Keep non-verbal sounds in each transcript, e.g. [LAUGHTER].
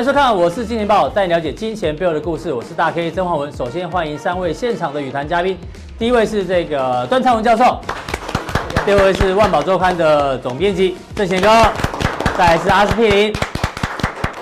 欢迎收看，我是金钱爆，带你了解金钱背后的故事。我是大 K 曾焕文。首先欢迎三位现场的与谈嘉宾，第一位是这个段昌文教授，第二位是万宝周刊的总编辑郑贤哥，再来是阿司匹林。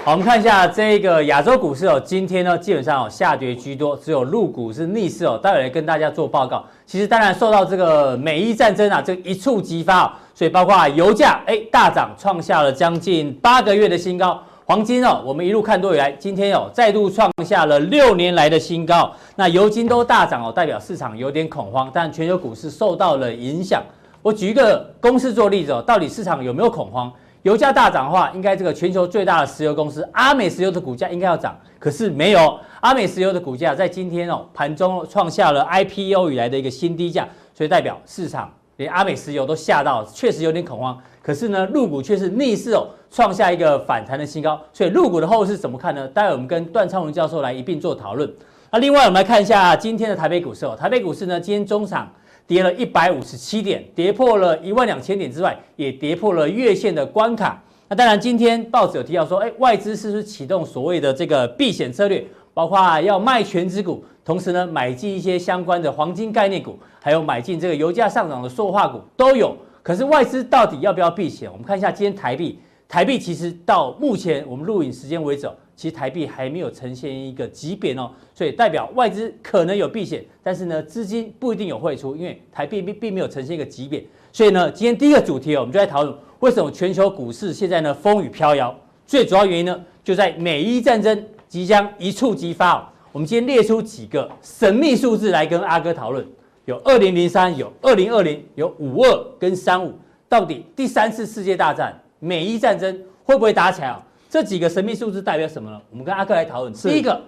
好，我们看一下这个亚洲股市哦，今天呢基本上哦下跌居多，只有陆股是逆势哦。待会来跟大家做报告。其实当然受到这个美伊战争啊，这一触即发哦，所以包括油价哎大涨，创下了将近八个月的新高。黄金哦，我们一路看多以来，今天哦再度创下了六年来的新高。那油金都大涨哦，代表市场有点恐慌，但全球股市受到了影响。我举一个公式做例子哦，到底市场有没有恐慌？油价大涨的话，应该这个全球最大的石油公司阿美石油的股价应该要涨，可是没有。阿美石油的股价在今天哦盘中创下了 IPO 以来的一个新低价，所以代表市场连阿美石油都吓到，确实有点恐慌。可是呢，陆股却是逆势哦，创下一个反弹的新高。所以陆股的后市怎么看呢？待会我们跟段昌文教授来一并做讨论。那另外我们来看一下今天的台北股市哦，台北股市呢今天中场跌了一百五十七点，跌破了一万两千点之外，也跌破了月线的关卡。那当然，今天报纸有提到说，哎，外资是不是启动所谓的这个避险策略，包括要卖权值股，同时呢买进一些相关的黄金概念股，还有买进这个油价上涨的塑化股都有。可是外资到底要不要避险？我们看一下今天台币，台币其实到目前我们录影时间为止，其实台币还没有呈现一个急贬哦，所以代表外资可能有避险，但是呢资金不一定有汇出，因为台币并并没有呈现一个急贬。所以呢，今天第一个主题哦，我们就在讨论为什么全球股市现在呢风雨飘摇，最主要原因呢就在美伊战争即将一触即发哦。我们今天列出几个神秘数字来跟阿哥讨论。有二零零三，有二零二零，有五二跟三五，到底第三次世界大战美伊战争会不会打起来啊？这几个神秘数字代表什么呢？我们跟阿哥来讨论。第一个，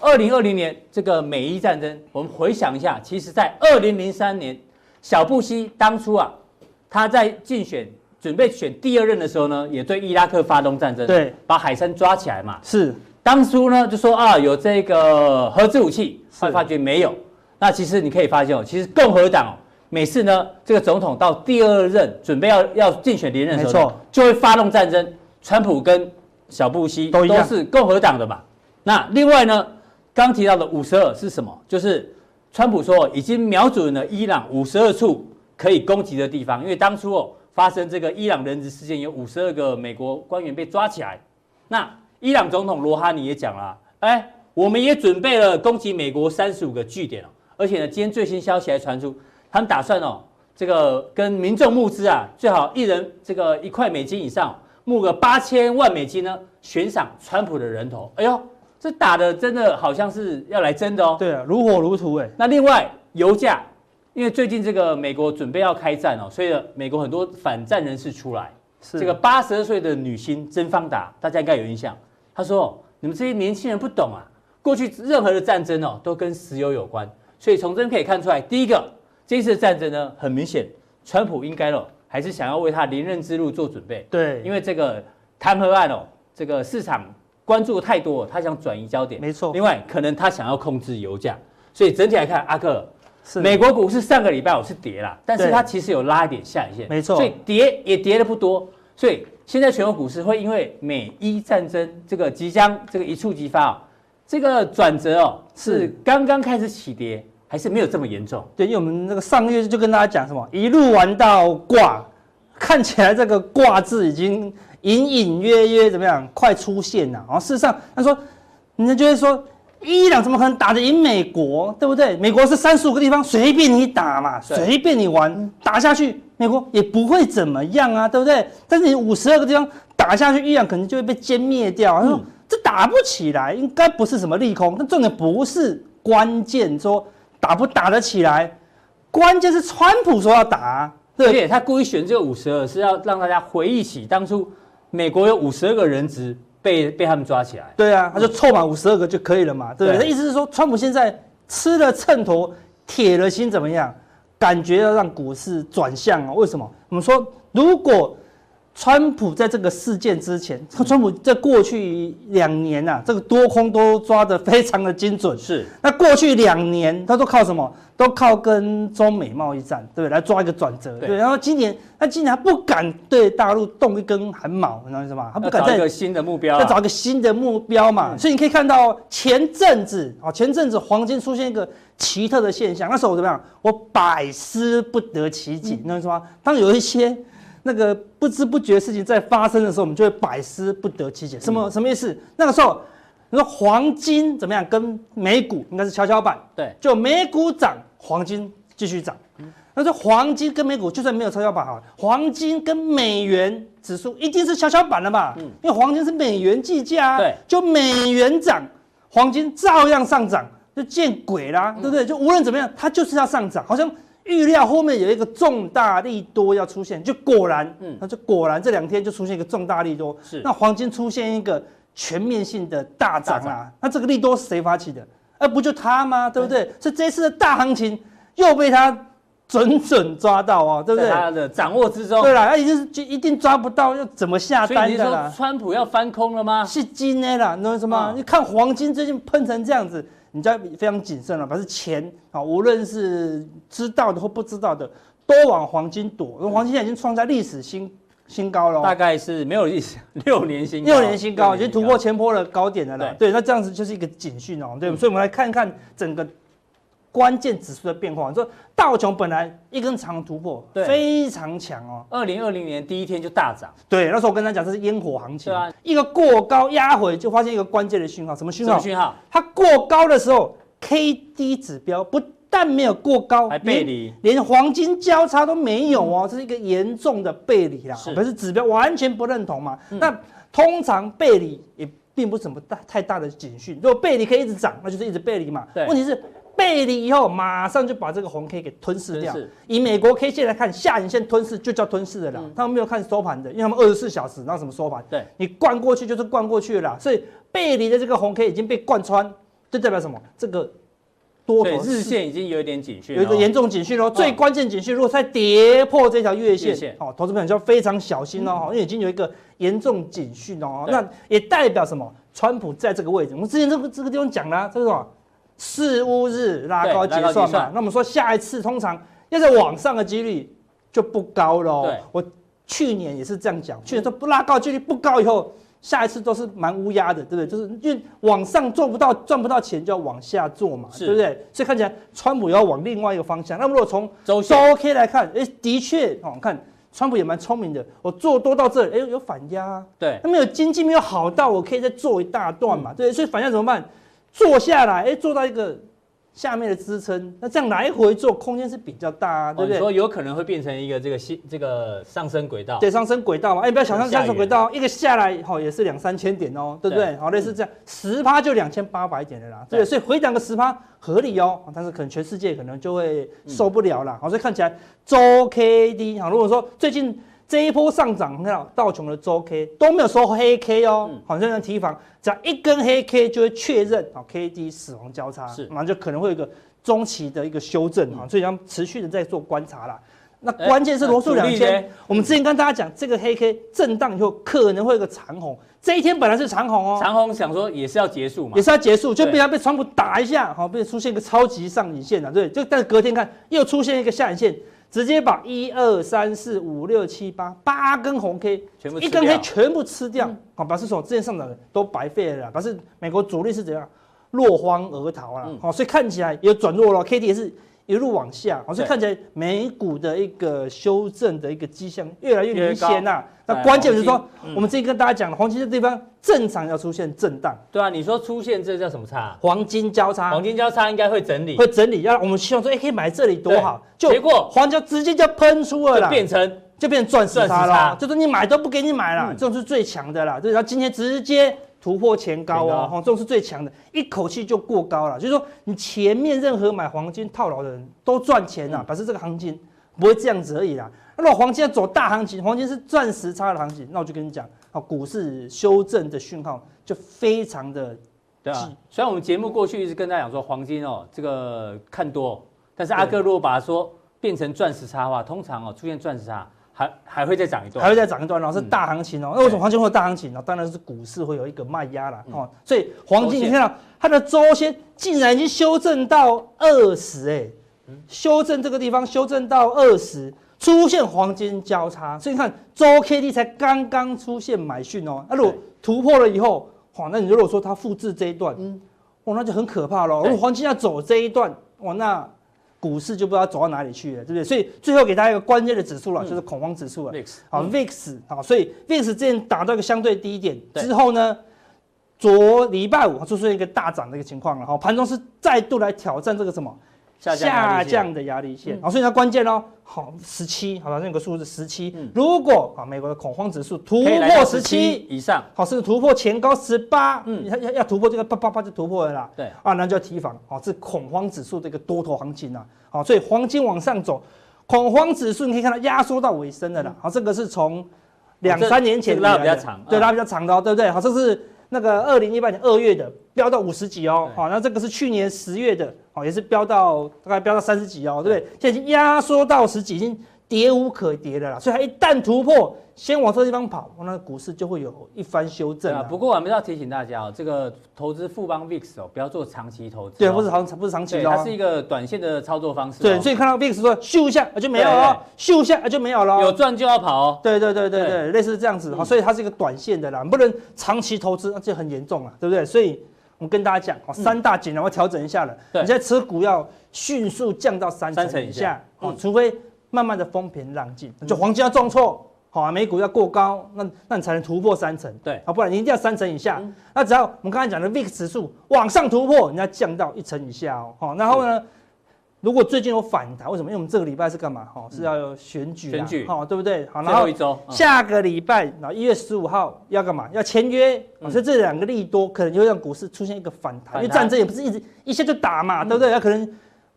二零二零年这个美伊战争，我们回想一下，其实在二零零三年，小布希当初啊，他在竞选准备选第二任的时候呢，也对伊拉克发动战争，对，把海参抓起来嘛。是，当初呢就说啊，有这个核子武器，后来发觉没有。那其实你可以发现哦，其实共和党哦，每次呢这个总统到第二任准备要要竞选连任的时候，就会发动战争。川普跟小布希都是共和党的嘛。那另外呢，刚提到的五十二是什么？就是川普说已经瞄准了伊朗五十二处可以攻击的地方，因为当初哦发生这个伊朗人质事件，有五十二个美国官员被抓起来。那伊朗总统罗哈尼也讲了，哎，我们也准备了攻击美国三十五个据点哦。而且呢，今天最新消息还传出，他们打算哦，这个跟民众募资啊，最好一人这个一块美金以上，募个八千万美金呢，悬赏川普的人头。哎呦，这打的真的好像是要来真的哦。对啊，如火如荼哎。那另外油价，因为最近这个美国准备要开战哦，所以呢，美国很多反战人士出来。是。这个八十二岁的女星甄芳达，大家应该有印象。她说：“你们这些年轻人不懂啊，过去任何的战争哦，都跟石油有关。”所以从这可以看出来，第一个，这次战争呢，很明显，川普应该哦，还是想要为他连任之路做准备。对，因为这个弹劾案哦，这个市场关注太多，他想转移焦点。没错。另外，可能他想要控制油价。所以整体来看，阿克，是美国股市上个礼拜我是跌了，但是它其实有拉一点下影线。没错。所以跌也跌的不多。所以现在全球股市会因为美伊战争这个即将这个一触即发哦，这个转折哦是刚刚开始起跌。还是没有这么严重，对，因为我们那个上个月就跟大家讲什么，一路玩到挂，看起来这个挂字已经隐隐约约怎么样，快出现了。然后事实上，他说，人家就会说，伊朗怎么可能打得赢美国，对不对？美国是三十五个地方随便你打嘛，随便你玩，打下去，美国也不会怎么样啊，对不对？但是你五十二个地方打下去，伊朗可能就会被歼灭掉。他说、嗯、这打不起来，应该不是什么利空，但重点不是关键说。打不打得起来？关键是川普说要打，啊，对，对他故意选这个五十二，是要让大家回忆起当初美国有五十二个人质被被他们抓起来。对啊，他就凑满五十二个就可以了嘛，对不对？他意思是说，川普现在吃了秤砣，铁了心，怎么样？感觉要让股市转向啊？为什么？我们说，如果川普在这个事件之前，川普在过去两年呐、啊，这个多空都抓得非常的精准。是，那过去两年他都靠什么？都靠跟中美贸易战，对不对？来抓一个转折。对，然后今年，他今年还不敢对大陆动一根汗毛，你知道意思吗？他不敢再找一个新的目标，再找一个新的目标嘛。嗯、所以你可以看到前阵子啊，前阵子黄金出现一个奇特的现象，那时候我怎么样？我百思不得其解，嗯、你知道意思吗？当有一些。那个不知不觉的事情在发生的时候，我们就会百思不得其解。什么什么意思？那个时候，你说黄金怎么样？跟美股应该是跷跷板。对，就美股涨，黄金继续涨。那说黄金跟美股就算没有跷跷板哈，黄金跟美元指数一定是跷跷板了嘛？嗯，因为黄金是美元计价。对，就美元涨，黄金照样上涨，就见鬼啦，对不对？就无论怎么样，它就是要上涨，好像。预料后面有一个重大利多要出现，就果然，嗯，那就果然这两天就出现一个重大利多，是那黄金出现一个全面性的大涨啊，那这个利多是谁发起的？而不就他吗？对不对？所以这次的大行情又被他准准抓到啊，对不对？他的掌握之中。对啦，他一定是就一定抓不到，又怎么下单的啦？川普要翻空了吗？是金的啦，你懂什么？你看黄金最近喷成这样子。你就要非常谨慎了，表示钱啊，无论是知道的或不知道的，都往黄金躲。因为黄金现在已经创下历史新新高了，大概是没有历史 [LAUGHS] 六年新高，六年新高，已经突破前波的高点了啦。对，那这样子就是一个警讯哦，对，所以我们来看看整个。关键指数的变化，你说道琼本来一根长突破，对，非常强哦。二零二零年第一天就大涨，对，那时候我跟他讲这是烟火行情，对啊，一个过高压回就发现一个关键的讯号，什么讯号？它过高的时候，K D 指标不但没有过高，还背离，连黄金交叉都没有哦，这是一个严重的背离啦，可是指标完全不认同嘛。那通常背离也并不是什么大太大的警讯，如果背离可以一直涨，那就是一直背离嘛。对，问题是。背离以后，马上就把这个红 K 给吞噬掉。以美国 K 线来看，下影线吞噬就叫吞噬的啦。他们没有看收盘的，因为他们二十四小时，那什么收盘？对，你灌过去就是灌过去了啦。所以背离的这个红 K 已经被贯穿，就代表什么？这个多头日线已经有一点警讯，有一个严重警讯喽。最关键警讯，如果再跌破这条月线，哦，投资朋友就要非常小心哦，因为已经有一个严重警讯哦。那也代表什么？川普在这个位置，我们之前这个这个地方讲了，这是什么？四乌日拉高结算嘛，那我们说下一次通常要在往上的几率就不高了。对，我去年也是这样讲，去年说不拉高几率不高以后，下一次都是蛮乌鸦的，对不对？就是因为往上做不到赚不到钱，就要往下做嘛，对不对？所以看起来川普要往另外一个方向。那么如果从周周 K 来看，哎，的确哦，看川普也蛮聪明的，我做多到这里，哎，有反压，对，那没有经济没有好到，我可以再做一大段嘛，对，所以反压怎么办？做下来，哎，做到一个下面的支撑，那这样来回做空间是比较大啊，对不对？说有可能会变成一个这个新这个上升轨道，对，上升轨道嘛，哎，不要想象上升轨道，一个下来好也是两三千点哦，对不对？好，类似这样，十趴就两千八百点的啦，对，所以回档个十趴合理哦，但是可能全世界可能就会受不了了，好，所以看起来周 K D 好，如果说最近。这一波上涨，你看道琼的周 K 都没有收黑 K 哦，好像要提防，只要一根黑 K 就会确认啊 K D 死亡交叉，是，那就可能会有一个中期的一个修正啊，所以要持续的在做观察啦。那关键是罗素两千，我们之前跟大家讲，这个黑 K 震荡以后可能会有个长红，这一天本来是长红哦，长红想说也是要结束嘛，也是要结束，就被他被川普打一下，好，被出现一个超级上影线了，对，就但是隔天看又出现一个下影线。直接把一二三四五六七八八根红 K，全部一根 K 全部吃掉，好、嗯，表示说之前上涨的都白费了啦。表示美国主力是怎样？落荒而逃啊？好、嗯，所以看起来也转弱了，K D 也是一路往下，好，所以看起来美股的一个修正的一个迹象越来越明显呐。那关键就是说，我们之前跟大家讲了，黄金这地方正常要出现震荡。对啊，你说出现这叫什么差？黄金交叉。黄金交叉应该会整理，会整理。要我们希望说，哎，可以买这里多好。结果黄金直接就喷出了啦，变成就变成钻石差了。就是你买都不给你买了，这种是最强的啦。对，然后今天直接突破前高哦，这种是最强的，一口气就过高了。就是说，你前面任何买黄金套牢的人都赚钱了，表示这个行情不会这样子而已啦。那黄金要走大行情，黄金是钻石差的行情，那我就跟你讲，啊，股市修正的讯号就非常的，对啊。虽然我们节目过去一直跟大家讲说黄金哦，这个看多，但是阿哥如果把它说变成钻石差的话，通常哦出现钻石差，还还会再涨一段，还会再涨一段，然后是大行情哦。那为什么黄金会有大行情呢？当然是股市会有一个卖压啦哦。所以黄金你看到它的周线竟然已经修正到二十哎，修正这个地方修正到二十，出现黄金交叉，所以你看周 K D 才刚刚出现买讯哦。那如果突破了以后，哇，那你如果说它复制这一段，嗯，哇，那就很可怕了。如果黄金要走这一段，哇，那。股市就不知道走到哪里去了，对不对？所以最后给大家一个关键的指数了，就是恐慌指数了。好，VIX 好，所以 VIX 之前打到一个相对低点之后呢，昨礼拜五出现一个大涨的一个情况了。哈，盘中是再度来挑战这个什么？下降的压力线，好，所以它关键哦，好，十七，好，像有个数字十七，如果啊，美国的恐慌指数突破十七以上，好，甚至突破前高十八，嗯，要要要突破这个八八八就突破了啦，对，啊，那就要提防，好，这恐慌指数的一个多头行情啊，好，所以黄金往上走，恐慌指数你可以看到压缩到尾声的啦，好，这个是从两三年前拉比较长，对，拉比较长的哦，对不对？好，这是。那个二零一八年二月的飙到五十几哦，好，那这个是去年十月的，好，也是飙到大概飙到三十几哦，对不对？现在已经压缩到十几，已经跌无可跌的啦，所以它一旦突破。先往这个地方跑，那股市就会有一番修正啊。不过我们要提醒大家哦，这个投资富邦 VIX 哦，不要做长期投资。对，不是长不是长期的，它是一个短线的操作方式。对，所以看到 VIX 说咻一下就没有了，咻一下就没有了。有赚就要跑哦。对对对对对，类似这样子。好，所以它是一个短线的啦，不能长期投资，那就很严重了，对不对？所以我们跟大家讲，三大减，然后调整一下了。对，你现在持股要迅速降到三成以下，哦，除非慢慢的风平浪静，就黄金要重挫。好啊，美股要过高，那那你才能突破三成。对，啊，不然你一定要三成以下。嗯、那只要我们刚才讲的 VIX 指数往上突破，你要降到一成以下哦。好，然后呢，如果最近有反弹，为什么？因为我们这个礼拜是干嘛？哈，是要有选举，选举，好，对不对？好，然后一周，下个礼拜，然后一月十五号要干嘛？要签约。嗯、所以这两个利多可能就会让股市出现一个反弹，因为战争也不是一直一下就打嘛，嗯、对不对？那可能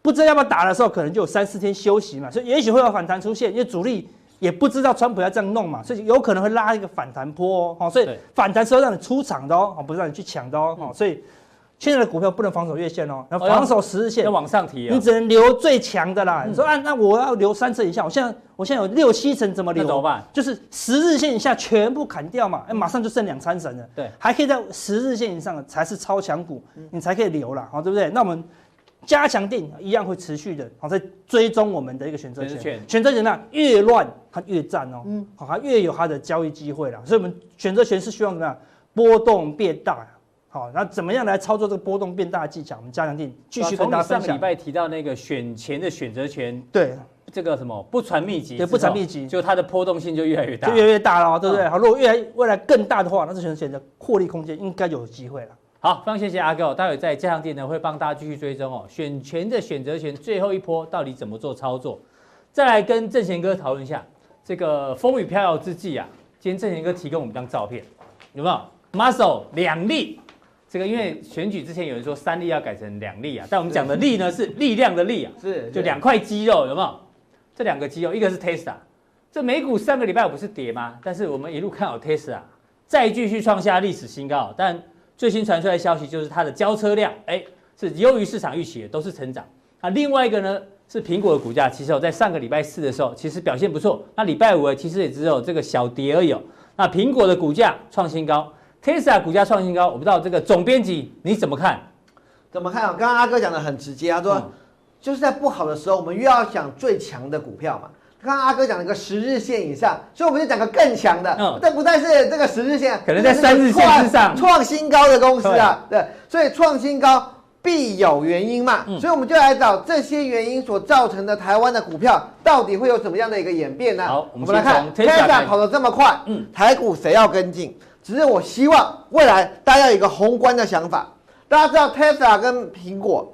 不知道要不要打的时候，可能就有三四天休息嘛，所以也许会有反弹出现，因为主力。也不知道川普要这样弄嘛，所以有可能会拉一个反弹波哦，所以反弹是要让你出场的哦，不是让你去抢的哦，所以现在的股票不能防守月线哦，要防守十日线，要往上提，你只能留最强的啦。你说啊，那我要留三成以下，我现在我现在有六七成怎么留？怎么办？就是十日线以下全部砍掉嘛，哎，马上就剩两三成了，对，还可以在十日线以上的才是超强股，你才可以留了，好，对不对？那我们。加强定一样会持续的，好，在追踪我们的一个选择权。选择权呢，越乱它越赞哦，嗯，好，它越有它的交易机会啦。所以，我们选择权是希望怎么样？波动变大，好，那怎么样来操作这个波动变大的技巧？我们加强定继续跟大家分享。上礼拜提到那个选前的选择权，对，这个什么不传秘籍，对，不传秘籍，就它的波动性就越来越大，就越来越大了，对不对？好，如果越来未来更大的话，那这选择权的获利空间应该有机会了。好，非常谢谢阿哥。待会在加强店呢，会帮大家继续追踪哦。选权的选择权最后一波到底怎么做操作？再来跟正贤哥讨论一下。这个风雨飘摇之际啊，今天正贤哥提供我们一张照片，有没有？Muscle 两力。这个因为选举之前有人说三力要改成两力啊，但我们讲的力呢是力量的力啊，是就两块肌肉，有没有？这两个肌肉，一个是 Tesla。这美股上个礼拜五不是跌吗？但是我们一路看好 Tesla，再继续创下历史新高，但。最新传出来的消息就是它的交车量，哎，是优于市场预期的，都是成长。那另外一个呢，是苹果的股价，其实在上个礼拜四的时候，其实表现不错。那礼拜五其实也只有这个小跌而已。那苹果的股价创新高，Tesla 股价创新高，我不知道这个总编辑你怎么看？怎么看啊？刚刚阿哥讲的很直接，他说、嗯、就是在不好的时候，我们又要想最强的股票嘛。刚刚阿哥讲了一个十日线以上，所以我们就讲个更强的。嗯，这不再是这个十日线，可能在三日线之上，创新高的公司啊。对，所以创新高必有原因嘛。嗯，所以我们就来找这些原因所造成的台湾的股票到底会有什么样的一个演变呢？好，我们来看，Tesla 跑得这么快，嗯，台股谁要跟进？只是我希望未来大家有一个宏观的想法，大家知道 Tesla 跟苹果。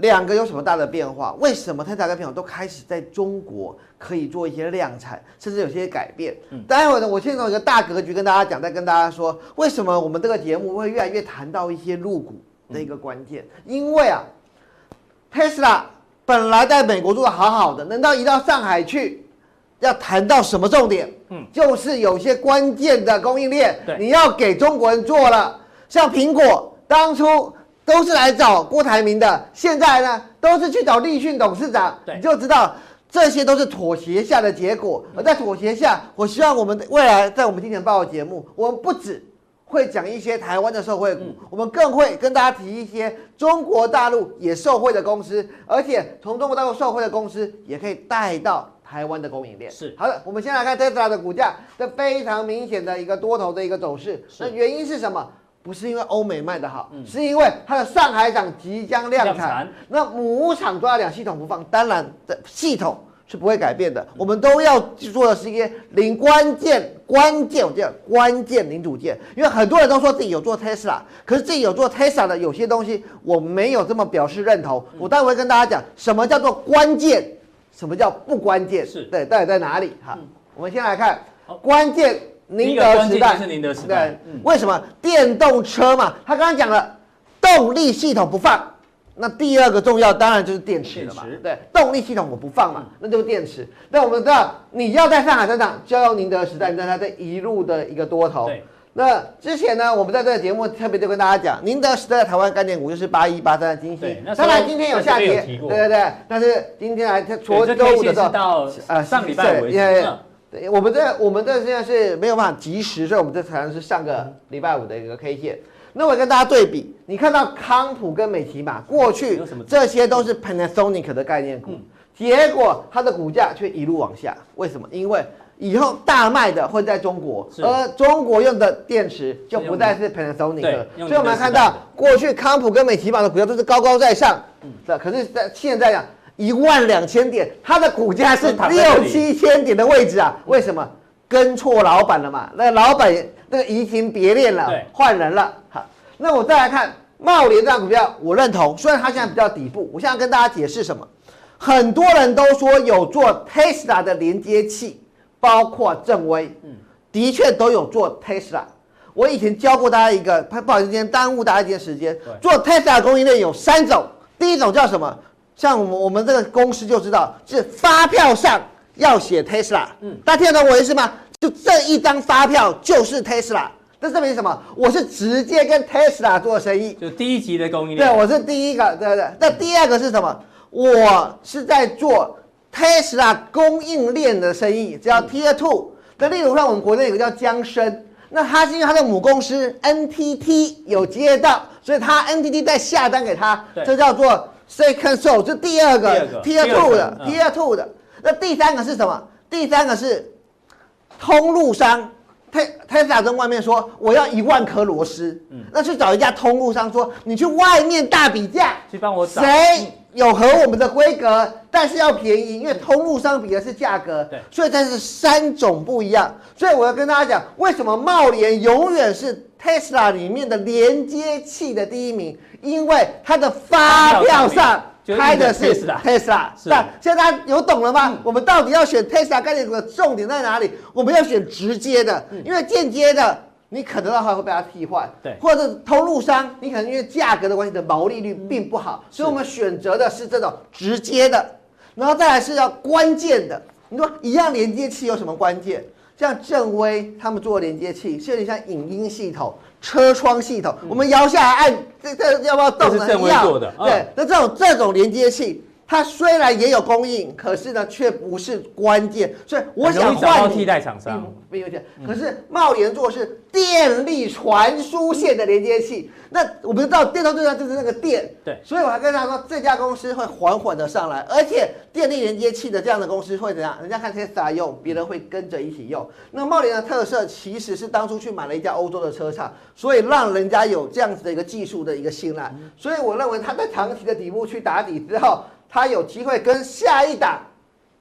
两个有什么大的变化？为什么特斯拉跟苹果都开始在中国可以做一些量产，甚至有些改变？嗯，待会儿呢，我先从一个大格局跟大家讲，再跟大家说为什么我们这个节目会越来越谈到一些入股的一个关键。因为啊，特斯拉本来在美国做的好好的，能到移到上海去，要谈到什么重点？嗯，就是有些关键的供应链，对，你要给中国人做了，像苹果当初。都是来找郭台铭的，现在呢都是去找立讯董事长，你就知道这些都是妥协下的结果。而在妥协下，我希望我们未来在我们金钱报的节目，我们不止会讲一些台湾的受惠股，我们更会跟大家提一些中国大陆也受惠的公司，而且从中国大陆受惠的公司也可以带到台湾的供应链。是。好的，我们先来看特斯拉的股价，这非常明显的一个多头的一个走势。那原因是什么？不是因为欧美卖得好，嗯、是因为它的上海厂即将量产。量产那母厂抓两系统不放，当然的系统是不会改变的。嗯、我们都要做的是一些零关键、关键，我叫关键零组件。因为很多人都说自己有做 Tesla，可是自己有做 Tesla 的有些东西我没有这么表示认同。嗯、我待会会跟大家讲什么叫做关键，什么叫不关键，是对，到底在哪里？哈，嗯、我们先来看关键。宁德时代是宁德时代，对，为什么电动车嘛？他刚刚讲了动力系统不放，那第二个重要当然就是电池了嘛。对，动力系统我不放嘛，那就是电池。那我们知道你要在上海生产，就要用宁德时代，那它这一路的一个多头。对。那之前呢，我们在这个节目特别就跟大家讲，宁德时代的台湾概念股就是八一八三的晶矽。当然今天有下跌，对对对。但是今天来昨周五的时候，呃，上礼拜五。对，我们这我们这现在是没有办法及时，所以我们这才能是上个礼拜五的一个 K 线。那我跟大家对比，你看到康普跟美琪玛过去这些都是 Panasonic 的概念股，结果它的股价却一路往下，为什么？因为以后大卖的会在中国，而中国用的电池就不再是 Panasonic 了。所以我们看到过去康普跟美琪玛的股价都是高高在上，是，可是在现在讲。一万两千点，它的股价是六七千点的位置啊？为什么？跟错老板了嘛？那老板那个移情别恋了，换人了。好，那我再来看茂联这张股票，我认同，虽然它现在比较底部。我现在跟大家解释什么？很多人都说有做 Tesla 的连接器，包括正威，嗯，的确都有做 Tesla。我以前教过大家一个，不好意思，今天耽误大家一点时间。做 Tesla 供应链有三种，第一种叫什么？像我们我们这个公司就知道，是发票上要写 Tesla，嗯，大家听得懂我意思吗？就这一张发票就是 Tesla，这证明什么？我是直接跟 Tesla 做生意，就第一级的供应链。对，我是第一个，对不对？那第二个是什么？我是在做 Tesla 供应链的生意，叫 Tier Two。那例如像我们国内有个叫江生，那他是因为他的母公司 NTT 有接到，所以他 NTT 在下单给他，这叫做。Second source 是第二个，Tier Two 的，Tier Two 的。那第三个是什么？第三个是通路商，Tesla 跟外面说我要一万颗螺丝，嗯，那去找一家通路商说，你去外面大比价，去帮我找谁有和我们的规格，但是要便宜，因为通路商比的是价格，对，所以这是三种不一样。所以我要跟大家讲，为什么贸联永远是 Tesla 里面的连接器的第一名？因为它的发票上开的是 Tesla，那现在大家有懂了吗？嗯、我们到底要选 Tesla 概念股的重点在哪里？我们要选直接的，因为间接的你可能的话会被它替换，对，或者投入商你可能因为价格的关系的毛利率并不好，所以我们选择的是这种直接的，然后再来是要关键的。你说一样连接器有什么关键？像正威他们做的连接器，是有点像影音系统。车窗系统，我们摇下来按，这这要不要动呢？要。对，那这种这种连接器，它虽然也有供应，可是呢，却不是关键。所以我想换替代厂商。没有钱，可是茂联做的是电力传输线的连接器。那我们知道电动车就是那个电，对。所以我还跟他说，这家公司会缓缓的上来，而且电力连接器的这样的公司会怎样？人家看 Tesla 用，别人会跟着一起用。那茂联的特色其实是当初去买了一家欧洲的车厂，所以让人家有这样子的一个技术的一个信赖。所以我认为它在长期的底部去打底之后，他有机会跟下一档。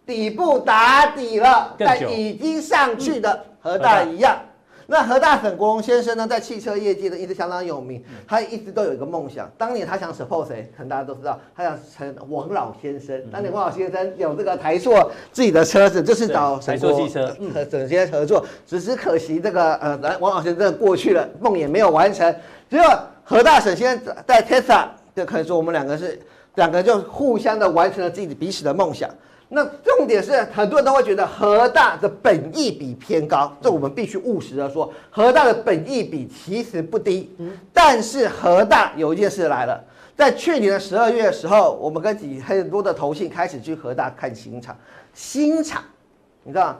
底部打底了，但已经上去的和大一样。那何大沈国荣先生呢，在汽车业界呢一直相当有名。他一直都有一个梦想，当年他想 support 谁，可能大家都知道，他想成王老先生。当年王老先生有这个台塑自己的车子，就是找沈国荣和沈先生合作。只是可惜这个呃，王老先生过去了，梦也没有完成。结果何大沈先生在 Tesla 就可以说我们两个是两个就互相的完成了自己彼此的梦想。那重点是，很多人都会觉得和大的本益比偏高，这我们必须务实的说，和大的本益比其实不低。但是和大有一件事来了，在去年的十二月的时候，我们跟几很多的投信开始去和大看新厂，新厂，你知道？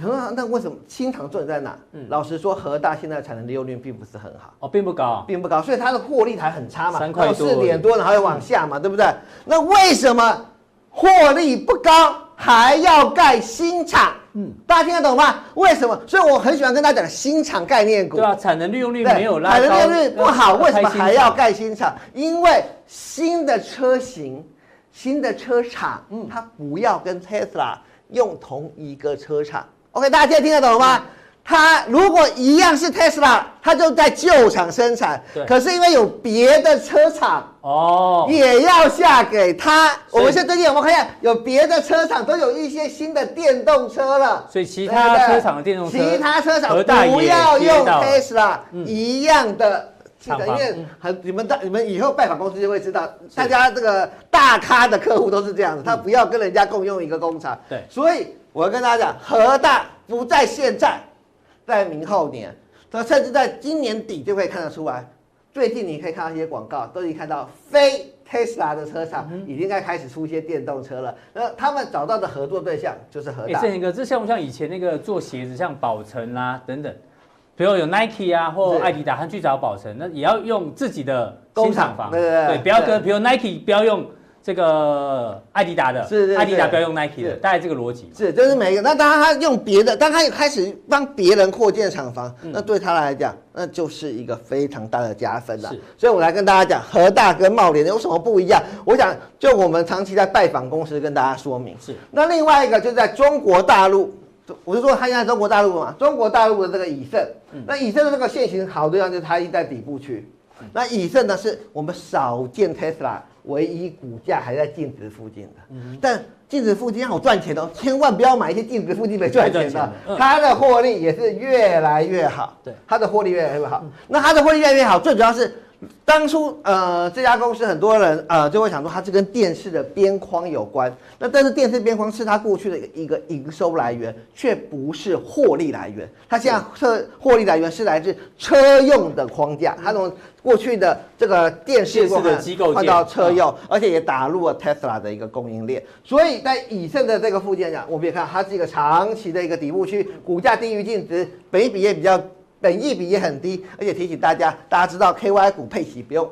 很好那为什么新厂重点在哪？嗯，老实说，和大现在产能利用率并不是很好哦，并不高，并不高，所以它的获利还很差嘛，三块四点多，然后又往下嘛，嗯、对不对？那为什么获利不高还要盖新厂？嗯，大家听得懂吗？为什么？所以我很喜欢跟大家讲新厂概念股。对啊，产能利用率没有拉高，产能利用率不好，为什么还要盖新厂？因为新的车型、新的车厂，嗯，它不要跟 Tesla 用同一个车厂。OK，大家现在听得懂吗？它如果一样是 Tesla，它就在旧厂生产。对。可是因为有别的车厂哦，也要下给他。我们现在最近我们看一下，有别的车厂都有一些新的电动车了。所以其他车厂的电动车，其他车厂不要用 Tesla 一样的。因为很你们大你们以后拜访公司就会知道，大家这个大咖的客户都是这样子，他不要跟人家共用一个工厂。对。所以。我要跟大家讲，核大不在现在，在明后年，它甚至在今年底就可以看得出来。最近你可以看到一些广告，都已经看到非 Tesla 的车厂已经在开始出一些电动车了。那他们找到的合作对象就是和大。哎，这个这像不像以前那个做鞋子，像宝成啊等等，比如有 Nike 啊或艾迪达，他去找宝成，那也要用自己的工厂房，对对对，对，不要跟比如 Nike 不要用。这个艾迪达的，是，是，艾迪达不要用 Nike 的，大概这个逻辑。是，就是每一个。那当然他用别的，当他也开始帮别人扩建厂房，嗯，那对他来讲，那就是一个非常大的加分了。是，所以我来跟大家讲，和大跟茂联有什么不一样？我想就我们长期在拜访公司，跟大家说明。是。那另外一个就是在中国大陆，我就说他现在中国大陆嘛，中国大陆的这个以盛，嗯，那以盛的这个线型好的地方就是它一在底部区，嗯，那以盛呢是我们少见 Tesla。唯一股价还在净值附近的，嗯、但净值附近好赚钱哦，千万不要买一些净值附近没赚钱的。它的获利也是越来越好，对，它的获利越来越好。那它的获利越来越好，最主要是。当初呃这家公司很多人呃就会想说它是跟电视的边框有关，那但是电视边框是它过去的一个营收来源，却不是获利来源。它现在车获利来源是来自车用的框架，它从过去的这个电视的机构换 [LAUGHS] 到车用，而且也打入了 Tesla 的一个供应链。所以在以盛的这个附件讲，我们也看它是一个长期的一个底部区，股价低于净值，本一比也比较。本益比也很低，而且提醒大家，大家知道 KY 股配息不用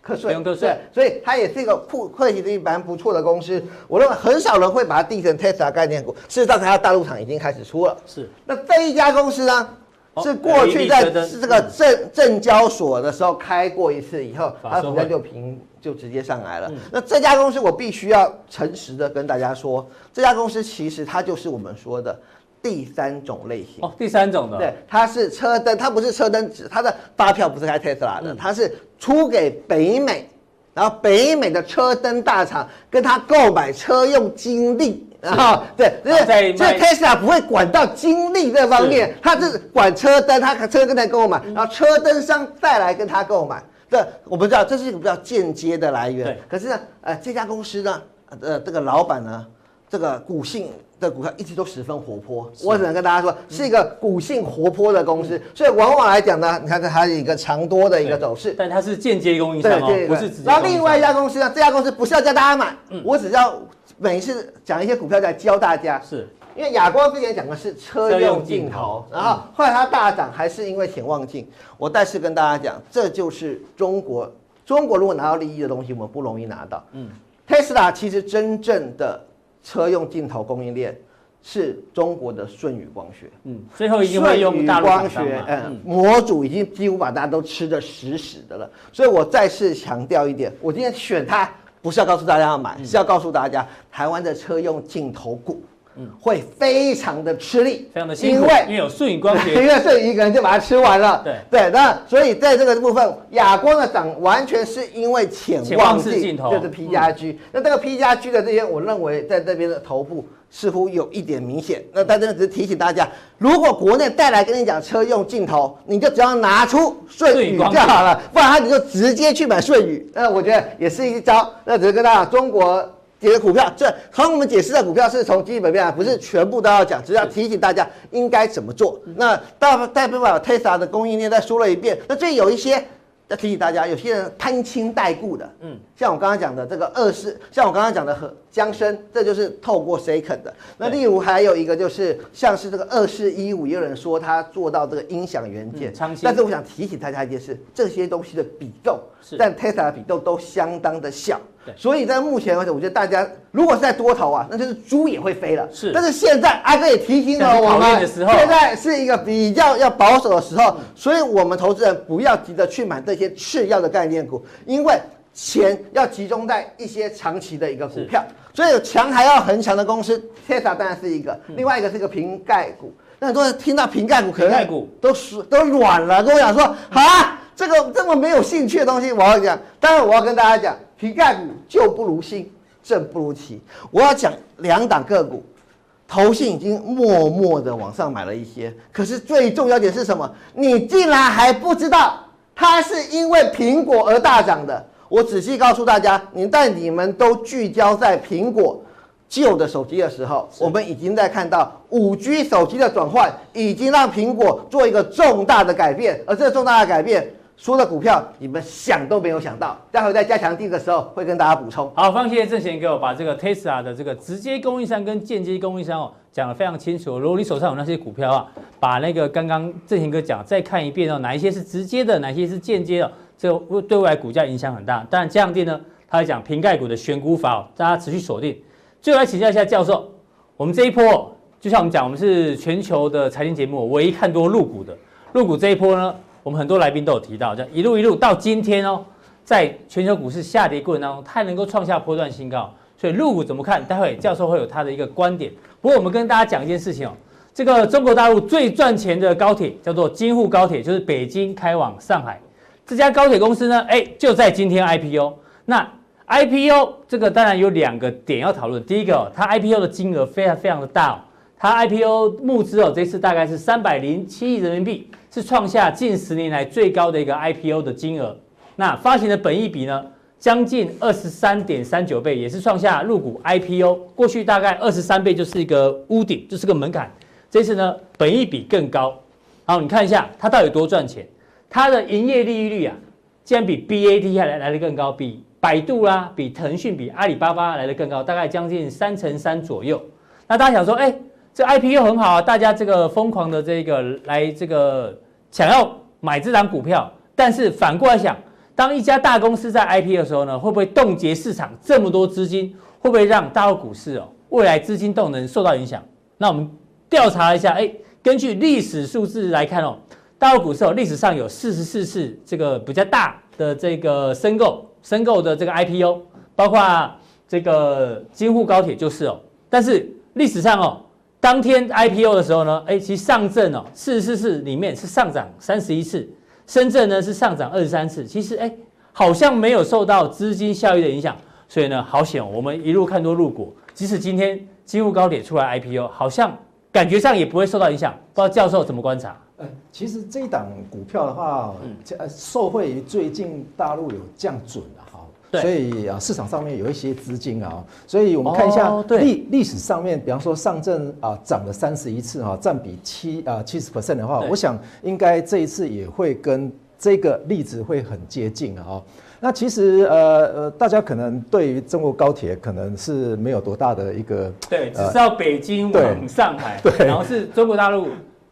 课税，不用课税，所以它也是一个配配息率蛮不错的公司。我认为很少人会把它定成 Tesla 概念股。事实上，它的大陆厂已经开始出了。是。那这一家公司呢，哦、是过去在是这个证证交所的时候开过一次以后，它的股价就平就直接上来了。嗯、那这家公司我必须要诚实的跟大家说，这家公司其实它就是我们说的。第三种类型。哦，第三种的，对，它是车灯，它不是车灯纸，它的发票不是开特斯拉的，嗯、它是出给北美，然后北美的车灯大厂跟他购买车用精力，然后对，所以所以特斯拉不会管到精力这方面，它是管车灯，他车灯在购买，然后车灯商再来跟他购买，这我不知道，这是一个比较间接的来源。对，可是呢，呃，这家公司呢，呃，这个老板呢，这个股性。的股票一直都十分活泼，我只能跟大家说，是一个股性活泼的公司，所以往往来讲呢，你看这它是一个长多的一个走势，但它是间接供应商对，不是直接。然后另外一家公司呢，这家公司不是要叫大家买，我只要每一次讲一些股票在教大家，是。因为亚光之前讲的是车用镜头，然后后来它大涨还是因为潜望镜。我再次跟大家讲，这就是中国，中国如果拿到利益的东西，我们不容易拿到。嗯，特斯拉其实真正的。车用镜头供应链是中国的舜宇光学，嗯，最后一定会用大陆光学，嗯，模组已经几乎把大家都吃得死死的了。所以我再次强调一点，我今天选它不是要告诉大家要买，是要告诉大家台湾的车用镜头股。嗯，会非常的吃力，非常的辛苦，因为因为有舜宇光学，[LAUGHS] 因为舜宇一个人就把它吃完了。对对，那所以在这个部分，哑光的涨完全是因为潜望镜头，就是 P 加 G。那这个 P 加 G 的这些，我认为在这边的头部似乎有一点明显。那在这只是提醒大家，如果国内带来跟你讲车用镜头，你就只要拿出瞬宇就好了，不然他你就直接去买瞬宇。那我觉得也是一招。那只是跟大家中国。解的股票，这和我们解释的股票是从基本面，不是全部都要讲，只是要提醒大家应该怎么做。那大代表特斯拉的供应链再说了一遍。那这有一些要提醒大家，有些人攀亲带故的，嗯，像我刚刚讲的这个二世，像我刚刚讲的和江生，这就是透过 second 的。那例如还有一个就是像是这个二世一五，也有人说他做到这个音响元件，嗯、但是我想提醒大家一件事，这些东西的比重，是但 Tesla 的比重都相当的小。所以在目前为止，我觉得大家如果是在多头啊，那就是猪也会飞了。是，但是现在阿哥也提醒了我们，现在是一个比较要保守的时候，所以我们投资人不要急着去买这些次要的概念股，因为钱要集中在一些长期的一个股票。所以有强还要很强的公司，Tesla 当然是一个，另外一个是一个瓶盖股。那很多人听到瓶盖股，瓶盖股都都软了，跟我讲说，好啊，这个这么没有兴趣的东西，我要讲，当然我要跟大家讲。瓶盖股旧不如新，正不如奇。我要讲两档个股，投信已经默默的往上买了一些。可是最重要点是什么？你竟然还不知道它是因为苹果而大涨的。我仔细告诉大家，你在你们都聚焦在苹果旧的手机的时候，我们已经在看到五 G 手机的转换，已经让苹果做一个重大的改变，而这个重大的改变。说的股票，你们想都没有想到，待会在加强地的时候会跟大家补充。好，非常谢谢正贤给我把这个 Tesla 的这个直接供应商跟间接供应商哦讲得非常清楚。如果你手上有那些股票啊，把那个刚刚正贤哥讲再看一遍哦，哪一些是直接的，哪一些是间接的，这个对未来股价影响很大。当然加强錠呢，他会讲瓶盖股的选股法哦，大家持续锁定。最后来请教一下教授，我们这一波就像我们讲，我们是全球的财经节目唯一看多入股的，入股这一波呢？我们很多来宾都有提到，这一路一路到今天哦，在全球股市下跌过程当中，它还能够创下波段新高，所以陆股怎么看？待会教授会有他的一个观点。不过我们跟大家讲一件事情哦，这个中国大陆最赚钱的高铁叫做京沪高铁，就是北京开往上海这家高铁公司呢，哎，就在今天 IPO。那 IPO 这个当然有两个点要讨论，第一个哦，它 IPO 的金额非常非常的大哦。它 IPO 募资哦，这次大概是三百零七亿人民币，是创下近十年来最高的一个 IPO 的金额。那发行的本益比呢，将近二十三点三九倍，也是创下入股 IPO 过去大概二十三倍就是一个屋顶，就是个门槛。这次呢，本益比更高。好，你看一下它到底多赚钱？它的营业利率啊，竟然比 BAT 还来来得更高，比百度啦、比腾讯、比阿里巴巴来得更高，大概将近三成三左右。那大家想说，哎？这 IPO 很好啊，大家这个疯狂的这个来这个想要买这档股票，但是反过来想，当一家大公司在 I P 的时候呢，会不会冻结市场这么多资金？会不会让大陆股市哦未来资金动能受到影响？那我们调查一下，哎，根据历史数字来看哦，大陆股市哦历史上有四十四次这个比较大的这个申购申购的这个 IPO，包括这个京沪高铁就是哦，但是历史上哦。当天 IPO 的时候呢，哎，其实上证哦，四十四次里面是上涨三十一次，深圳呢是上涨二十三次，其实哎，好像没有受到资金效益的影响，所以呢，好险我们一路看多入股，即使今天京沪高铁出来 IPO，好像感觉上也不会受到影响，不知道教授怎么观察？呃，其实这一档股票的话，呃，受惠于最近大陆有降准啊。所以啊，市场上面有一些资金啊，所以我们看一下历历史上面，比方说上证啊涨了三十一次哈，占比七啊七十 percent 的话，我想应该这一次也会跟这个例子会很接近啊。那其实呃呃，大家可能对于中国高铁可能是没有多大的一个对，只知道北京往上海，对，然后是中国大陆。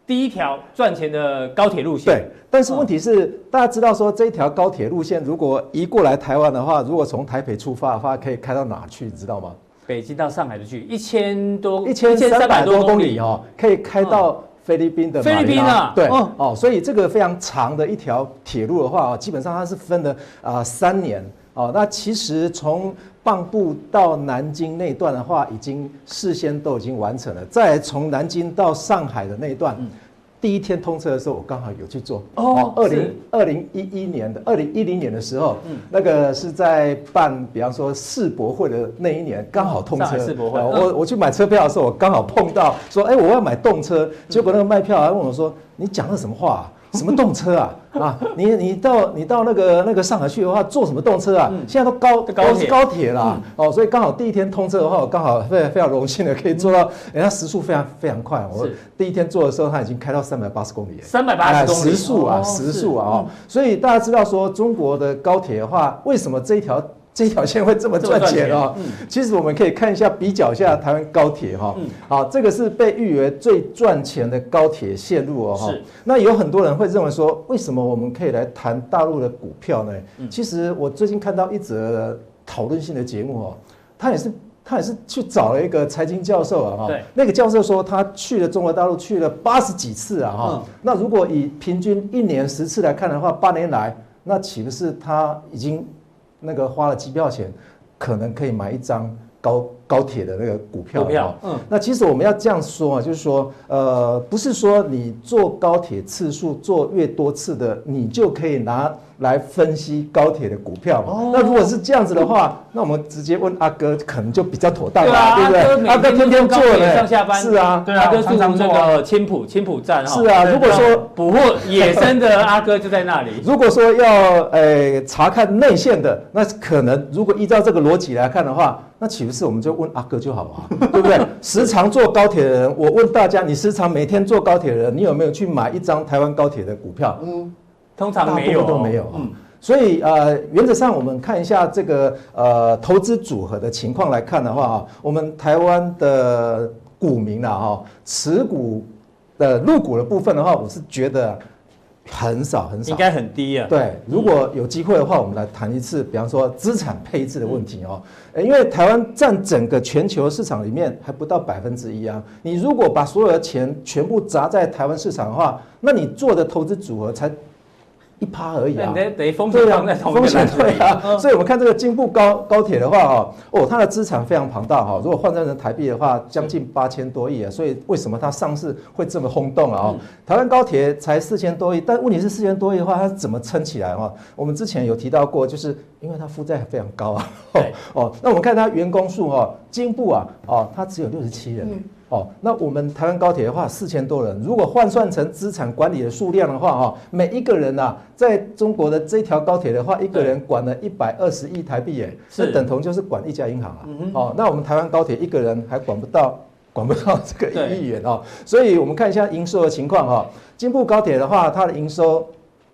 第一条赚钱的高铁路线，对，但是问题是，大家知道说这一条高铁路线如果移过来台湾的话，如果从台北出发的话，可以开到哪去？你知道吗？北京到上海的距离一千多一千三百多公里哦，可以开到菲律宾的菲律宾啊，对哦，所以这个非常长的一条铁路的话，基本上它是分了啊三年哦。那其实从蚌埠到南京那段的话，已经事先都已经完成了。再从南京到上海的那一段，第一天通车的时候，我刚好有去做。哦，二零二零一一年的二零一零年的时候，那个是在办，比方说世博会的那一年，刚好通车。世博会，我我去买车票的时候，我刚好碰到说，哎，我要买动车，结果那个卖票还问我说，你讲的什么话？什么动车啊？啊，你你到你到那个那个上海去的话，坐什么动车啊？嗯、现在都高高是高铁啦，嗯、哦，所以刚好第一天通车的话，我刚好非常非常荣幸的可以坐到，人家时速非常非常快。我第一天坐的时候，它已经开到三百八十公里，三百八十公里。时速啊，时速啊，哦，所以大家知道说中国的高铁的话，为什么这一条？这条线会这么赚钱哦？嗯、其实我们可以看一下，比较一下台湾高铁哈。嗯、好，这个是被誉为最赚钱的高铁线路哦。是。那有很多人会认为说，为什么我们可以来谈大陆的股票呢？嗯、其实我最近看到一则讨论性的节目哦，他也是他也是去找了一个财经教授啊哈。对。那个教授说，他去了中国大陆去了八十几次啊哈。嗯、那如果以平均一年十次来看的话，八年来，那岂不是他已经？那个花了机票钱，可能可以买一张高高铁的那个股票。股票，嗯，那其实我们要这样说啊，就是说，呃，不是说你坐高铁次数坐越多次的，你就可以拿。来分析高铁的股票嘛？那如果是这样子的话，那我们直接问阿哥，可能就比较妥当了，对不对？阿哥天天坐上下班，是啊，对啊阿哥住那个青浦青浦站哈。是啊，如果说捕获野生的阿哥就在那里。如果说要诶查看内线的，那可能如果依照这个逻辑来看的话，那岂不是我们就问阿哥就好了，[LAUGHS] 对不对？时常坐高铁的人，我问大家，你时常每天坐高铁的人，你有没有去买一张台湾高铁的股票？嗯。通常没有，都没有。嗯，所以呃，原则上我们看一下这个呃投资组合的情况来看的话啊，我们台湾的股民啊哈，持股的入股的部分的话，我是觉得很少很少，应该很低啊。对，如果有机会的话，我们来谈一次，比方说资产配置的问题哦。因为台湾占整个全球市场里面还不到百分之一啊，你如果把所有的钱全部砸在台湾市场的话，那你做的投资组合才。一趴而已啊，等于风险放在同一个风险对啊，[LAUGHS] 所以我们看这个京沪高高铁的话哈，哦，它的资产非常庞大哈，如果换算成台币的话，将近八千多亿啊，所以为什么它上市会这么轰动啊？台湾高铁才四千多亿，但问题是四千多亿的话，它怎么撑起来啊？我们之前有提到过，就是因为它负债非常高啊。哦，那我们看它员工数哈，京部啊，哦，它只有六十七人。哦，那我们台湾高铁的话，四千多人，如果换算成资产管理的数量的话，哈，每一个人呐，在中国的这条高铁的话，一个人管了一百二十亿台币，耶，是等同就是管一家银行啊。哦，那我们台湾高铁一个人还管不到，管不到这个一亿元哦。所以我们看一下营收的情况哈，京部高铁的话，它的营收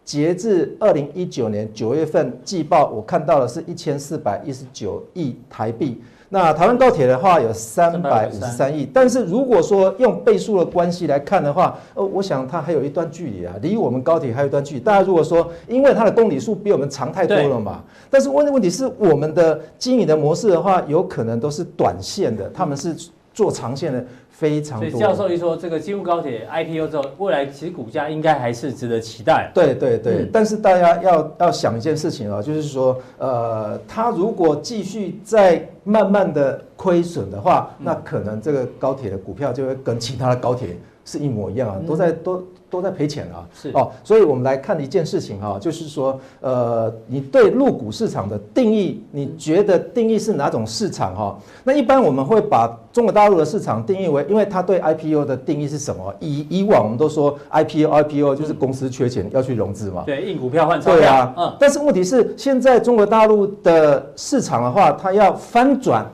截至二零一九年九月份季报，我看到的是一千四百一十九亿台币。那台湾高铁的话有三百五十三亿，但是如果说用倍数的关系来看的话，呃，我想它还有一段距离啊，离我们高铁还有一段距离。大家如果说，因为它的公里数比我们长太多了嘛，但是问的问题是我们的经营的模式的话，有可能都是短线的，他们是做长线的。非常多。所以教授一说，这个京沪高铁 IPO 之后，未来其实股价应该还是值得期待。对对对，嗯、但是大家要要想一件事情啊，就是说，呃，它如果继续在慢慢的亏损的话，嗯、那可能这个高铁的股票就会跟其他的高铁是一模一样啊，都在都。都在赔钱啊，是哦，所以我们来看一件事情哈，就是说，呃，你对入股市场的定义，你觉得定义是哪种市场哈？那一般我们会把中国大陆的市场定义为，因为它对 IPO 的定义是什么？以以往我们都说 IPO，IPO 就是公司缺钱要去融资嘛，对，印股票换钞票，对啊，嗯，但是问题是现在中国大陆的市场的话，它要翻转。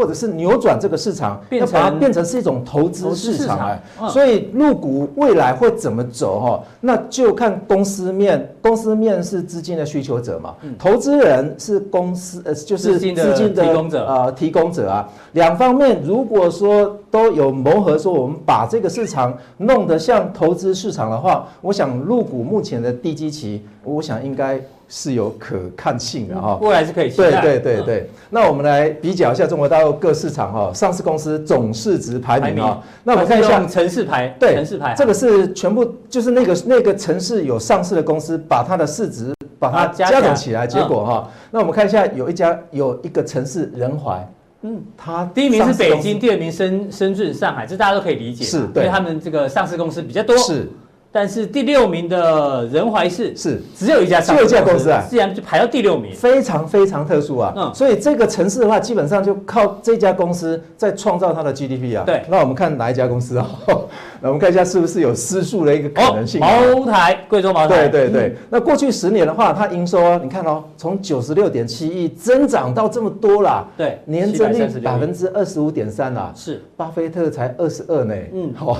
或者是扭转这个市场，要把它变成是一种投资市场哎，所以入股未来会怎么走哈？那就看公司面，公司面是资金的需求者嘛，投资人是公司呃就是资金的提供者啊，提供者啊，两方面如果说都有磨合，说我们把这个市场弄得像投资市场的话，我想入股目前的低基期，我想应该。是有可看性的哈，未来是可以。对对对对，那我们来比较一下中国大陆各市场哈，上市公司总市值排名啊。那我们看一下城市排，对，城市排，这个是全部就是那个那个城市有上市的公司，把它的市值把它加总起来，结果哈，那我们看一下有一家有一个城市仁怀，嗯，它第一名是北京，第二名深深圳、上海，这大家都可以理解，是对，因为他们这个上市公司比较多。是。但是第六名的仁怀市是只有一家上市，只有一家公司啊，竟然就排到第六名，非常非常特殊啊。嗯，所以这个城市的话，基本上就靠这家公司在创造它的 GDP 啊。对，那我们看哪一家公司啊？[LAUGHS] 那我们看一下是不是有失速的一个可能性？茅台，贵州茅台。对对对。那过去十年的话，它营收啊，你看哦，从九十六点七亿增长到这么多啦。对，年增率百分之二十五点三啦。是，巴菲特才二十二呢。嗯，好，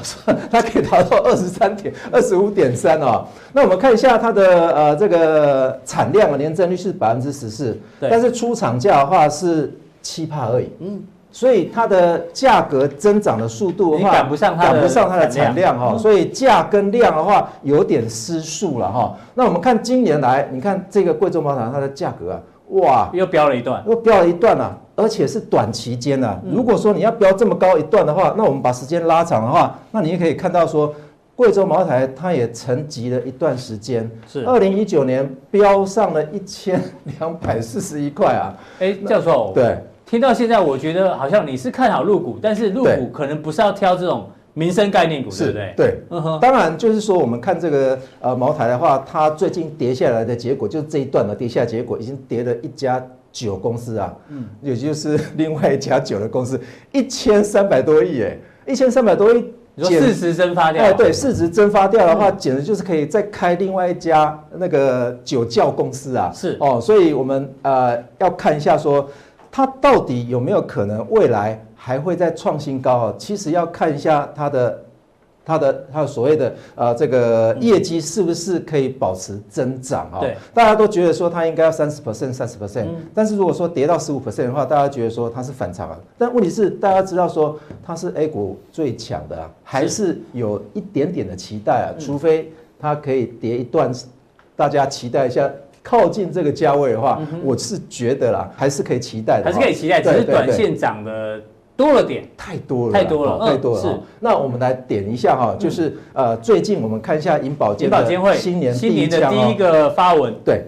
它可以达到二十三点二十五点三哦。那我们看一下它的呃这个产量啊，年增率是百分之十四，但是出厂价的话是七帕而已。嗯。所以它的价格增长的速度的话，赶不上它的赶不上它的产量哈，所以价跟量的话有点失速了哈。那我们看今年来，你看这个贵州茅台它的价格啊，哇，又飙了一段，又飙了一段啊，而且是短期间啊。如果说你要飙这么高一段的话，那我们把时间拉长的话，那你也可以看到说，贵州茅台它也沉寂了一段时间，是二零一九年飙上了一千两百四十一块啊。哎，教授，对。听到现在，我觉得好像你是看好入股，但是入股可能不是要挑这种民生概念股，对不对？对，嗯哼。当然，就是说我们看这个呃茅台的话，它最近跌下来的结果，就是这一段的跌下结果，已经跌了一家酒公司啊，嗯，也就是另外一家酒的公司，一千三百多亿，哎，一千三百多亿，你说市值蒸发掉？哎，对，市值蒸发掉的话，简直就是可以再开另外一家那个酒窖公司啊，是哦，所以我们呃要看一下说。它到底有没有可能未来还会再创新高啊？其实要看一下它的、它的、它的所谓的呃这个业绩是不是可以保持增长啊？对，大家都觉得说它应该要三十 percent、三十 percent，但是如果说跌到十五 percent 的话，大家觉得说它是反常啊。但问题是大家知道说它是 A 股最强的啊，还是有一点点的期待啊？除非它可以跌一段，大家期待一下。靠近这个价位的话，嗯、我是觉得啦，还是可以期待的，还是可以期待，只是短线涨的多了点，太多了，太多了，太多了。是，那我们来点一下哈，就是呃，最近我们看一下银保监银保监会新年新年的第一个发文，对，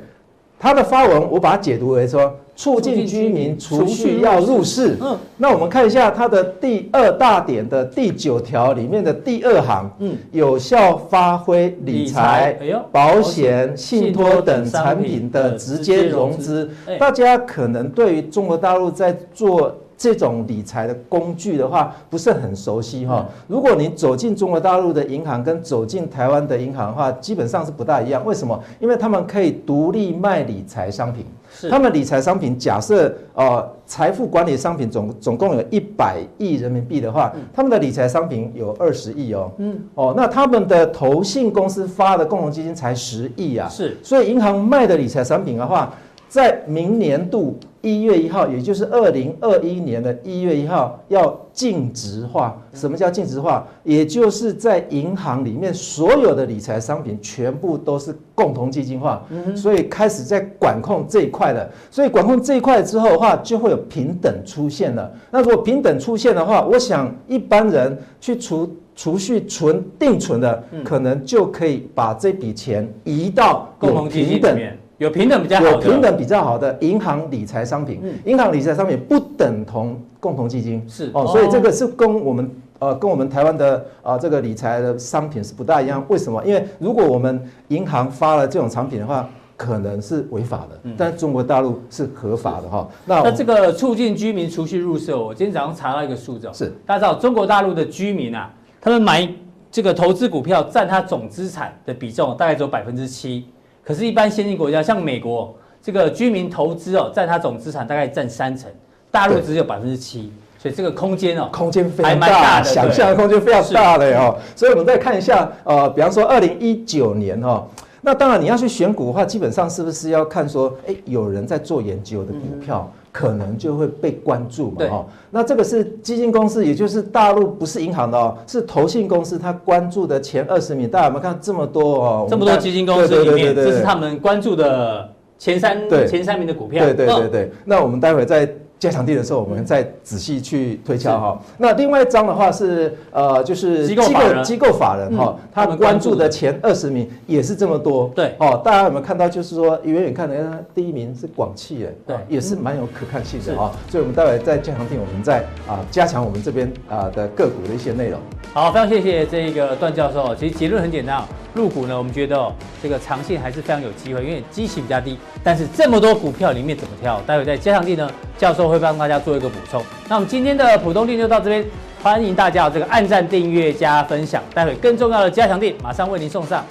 他的发文我把它解读为说。促进居民储蓄要入市。嗯，那我们看一下它的第二大点的第九条里面的第二行，嗯，有效发挥理财、保险、信托等产品的直接融资。大家可能对于中国大陆在做。这种理财的工具的话，不是很熟悉哈。如果你走进中国大陆的银行，跟走进台湾的银行的话，基本上是不大一样。为什么？因为他们可以独立卖理财商品。是。他们理财商品，假设呃财富管理商品总总共有一百亿人民币的话，他们的理财商品有二十亿哦。嗯。哦，那他们的投信公司发的共同基金才十亿啊。是。所以银行卖的理财商品的话，在明年度。一月一号，也就是二零二一年的一月一号，要净值化。什么叫净值化？也就是在银行里面所有的理财商品全部都是共同基金化，所以开始在管控这一块了。所以管控这一块之后的话，就会有平等出现了。那如果平等出现的话，我想一般人去储储蓄、存定存的，可能就可以把这笔钱移到共同基金里面。有平等比较好，有平等比较好的银行理财商品，银行理财商品不等同共同基金，是。哦，所以这个是跟我们呃跟我们台湾的啊这个理财的商品是不大一样。为什么？因为如果我们银行发了这种产品的话，可能是违法的，但中国大陆是合法的哈。那那这个促进居民储蓄入市，我今天早上查到一个数字，是。大家知道中国大陆的居民啊，他们买这个投资股票占他总资产的比重大概只有百分之七。可是，一般先进国家像美国，这个居民投资哦，占它总资产大概占三成，大陆只有百分之七，所以这个空间哦，空间非常大，想象的空间非常大的哦。所以我们再看一下，呃，比方说二零一九年哈，那当然你要去选股的话，基本上是不是要看说，哎，有人在做研究的股票。嗯可能就会被关注嘛，哦。那这个是基金公司，也就是大陆不是银行的哦，是投信公司，它关注的前二十名，大家有没有看这么多哦？这么多基金公司里面，这是他们关注的前三前三名的股票。对对对对。那我们待会再。加强地的时候，我们再仔细去推敲哈。那另外一张的话是呃，就是机构机构法人哈，他们关注的前二十名也是这么多。对哦，大家有没有看到？就是说远远看的第一名是广汽哎，对，也是蛮有可看性的哈。所以，我们待会再加强地，我们再啊加强我们这边啊的个股的一些内容。好，非常谢谢这个段教授。其实结论很简单。入股呢，我们觉得哦，这个长线还是非常有机会，因为基期比较低。但是这么多股票里面怎么挑？待会在加强地呢，教授会帮大家做一个补充。那我们今天的浦东地就到这边，欢迎大家这个按赞、订阅、加分享。待会更重要的加强地马上为您送上。